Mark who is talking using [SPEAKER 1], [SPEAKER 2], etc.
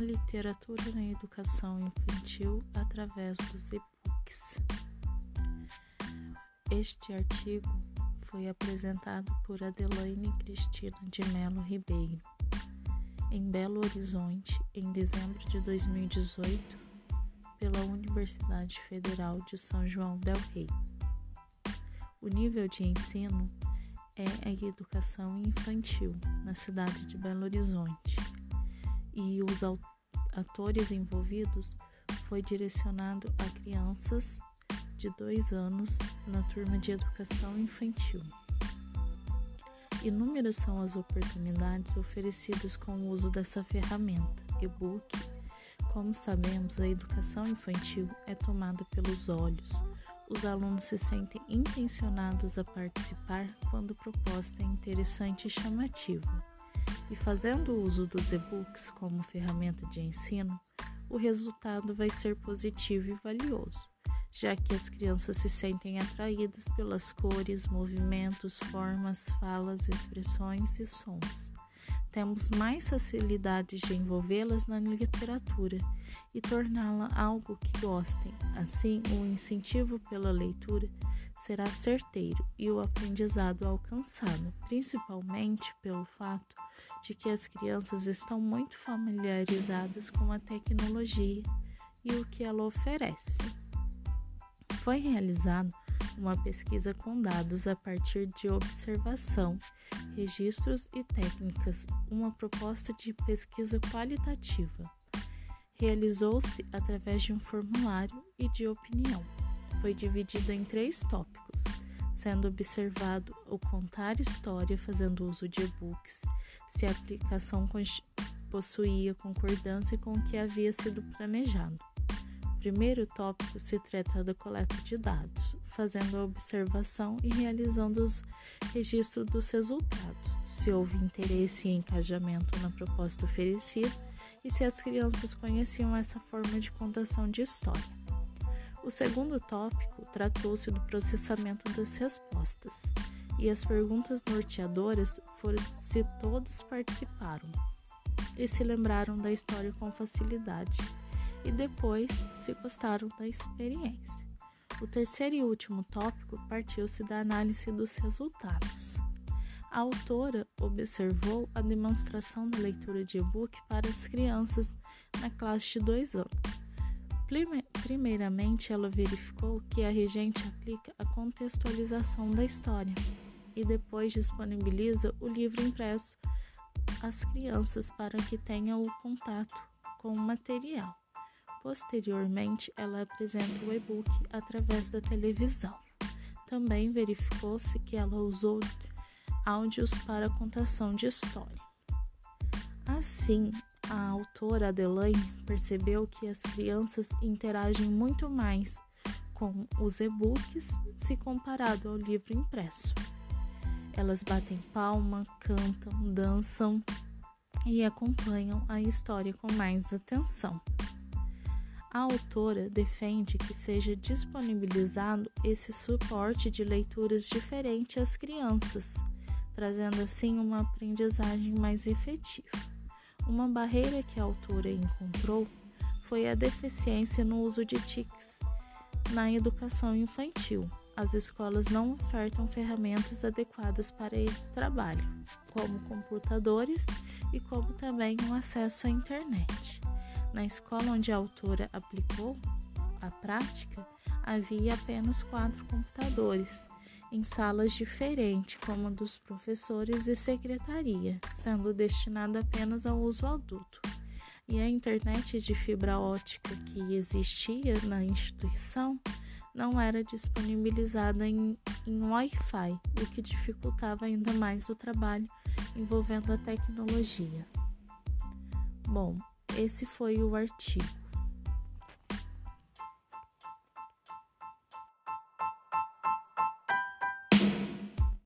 [SPEAKER 1] literatura na educação infantil através dos e-books. Este artigo foi apresentado por Adelaine Cristina de Melo Ribeiro, em Belo Horizonte, em dezembro de 2018, pela Universidade Federal de São João del Rei. O nível de ensino é a educação infantil na cidade de Belo Horizonte e os atores envolvidos foi direcionado a crianças de dois anos na turma de educação infantil. Inúmeras são as oportunidades oferecidas com o uso dessa ferramenta, e-book. Como sabemos, a educação infantil é tomada pelos olhos. Os alunos se sentem intencionados a participar quando a proposta é interessante e chamativa. E fazendo uso dos e-books como ferramenta de ensino, o resultado vai ser positivo e valioso, já que as crianças se sentem atraídas pelas cores, movimentos, formas, falas, expressões e sons. Temos mais facilidade de envolvê-las na literatura e torná-la algo que gostem. Assim, o incentivo pela leitura será certeiro e o aprendizado alcançado, principalmente pelo fato de que as crianças estão muito familiarizadas com a tecnologia e o que ela oferece. Foi realizada uma pesquisa com dados a partir de observação, registros e técnicas, uma proposta de pesquisa qualitativa. Realizou-se através de um formulário e de opinião. Foi dividido em três tópicos sendo observado o contar história fazendo uso de e-books, se a aplicação possuía concordância com o que havia sido planejado. O primeiro tópico se trata da coleta de dados, fazendo a observação e realizando os registros dos resultados, se houve interesse e engajamento na proposta oferecida e se as crianças conheciam essa forma de contação de história. O segundo tópico tratou-se do processamento das respostas, e as perguntas norteadoras foram se todos participaram e se lembraram da história com facilidade, e depois se gostaram da experiência. O terceiro e último tópico partiu-se da análise dos resultados. A autora observou a demonstração da leitura de e-book para as crianças na classe de dois anos Primeiramente, ela verificou que a regente aplica a contextualização da história e depois disponibiliza o livro impresso às crianças para que tenham o contato com o material. Posteriormente, ela apresenta o e-book através da televisão. Também verificou-se que ela usou áudios para contação de história. Assim, a autora Adelaine percebeu que as crianças interagem muito mais com os e-books se comparado ao livro impresso. Elas batem palma, cantam, dançam e acompanham a história com mais atenção. A autora defende que seja disponibilizado esse suporte de leituras diferente às crianças, trazendo assim uma aprendizagem mais efetiva. Uma barreira que a autora encontrou foi a deficiência no uso de TICs na educação infantil. As escolas não ofertam ferramentas adequadas para esse trabalho, como computadores e como também o um acesso à internet. Na escola onde a autora aplicou a prática, havia apenas quatro computadores em salas diferentes, como a dos professores e secretaria, sendo destinado apenas ao uso adulto. E a internet de fibra ótica que existia na instituição não era disponibilizada em, em Wi-Fi, o que dificultava ainda mais o trabalho envolvendo a tecnologia. Bom, esse foi o artigo.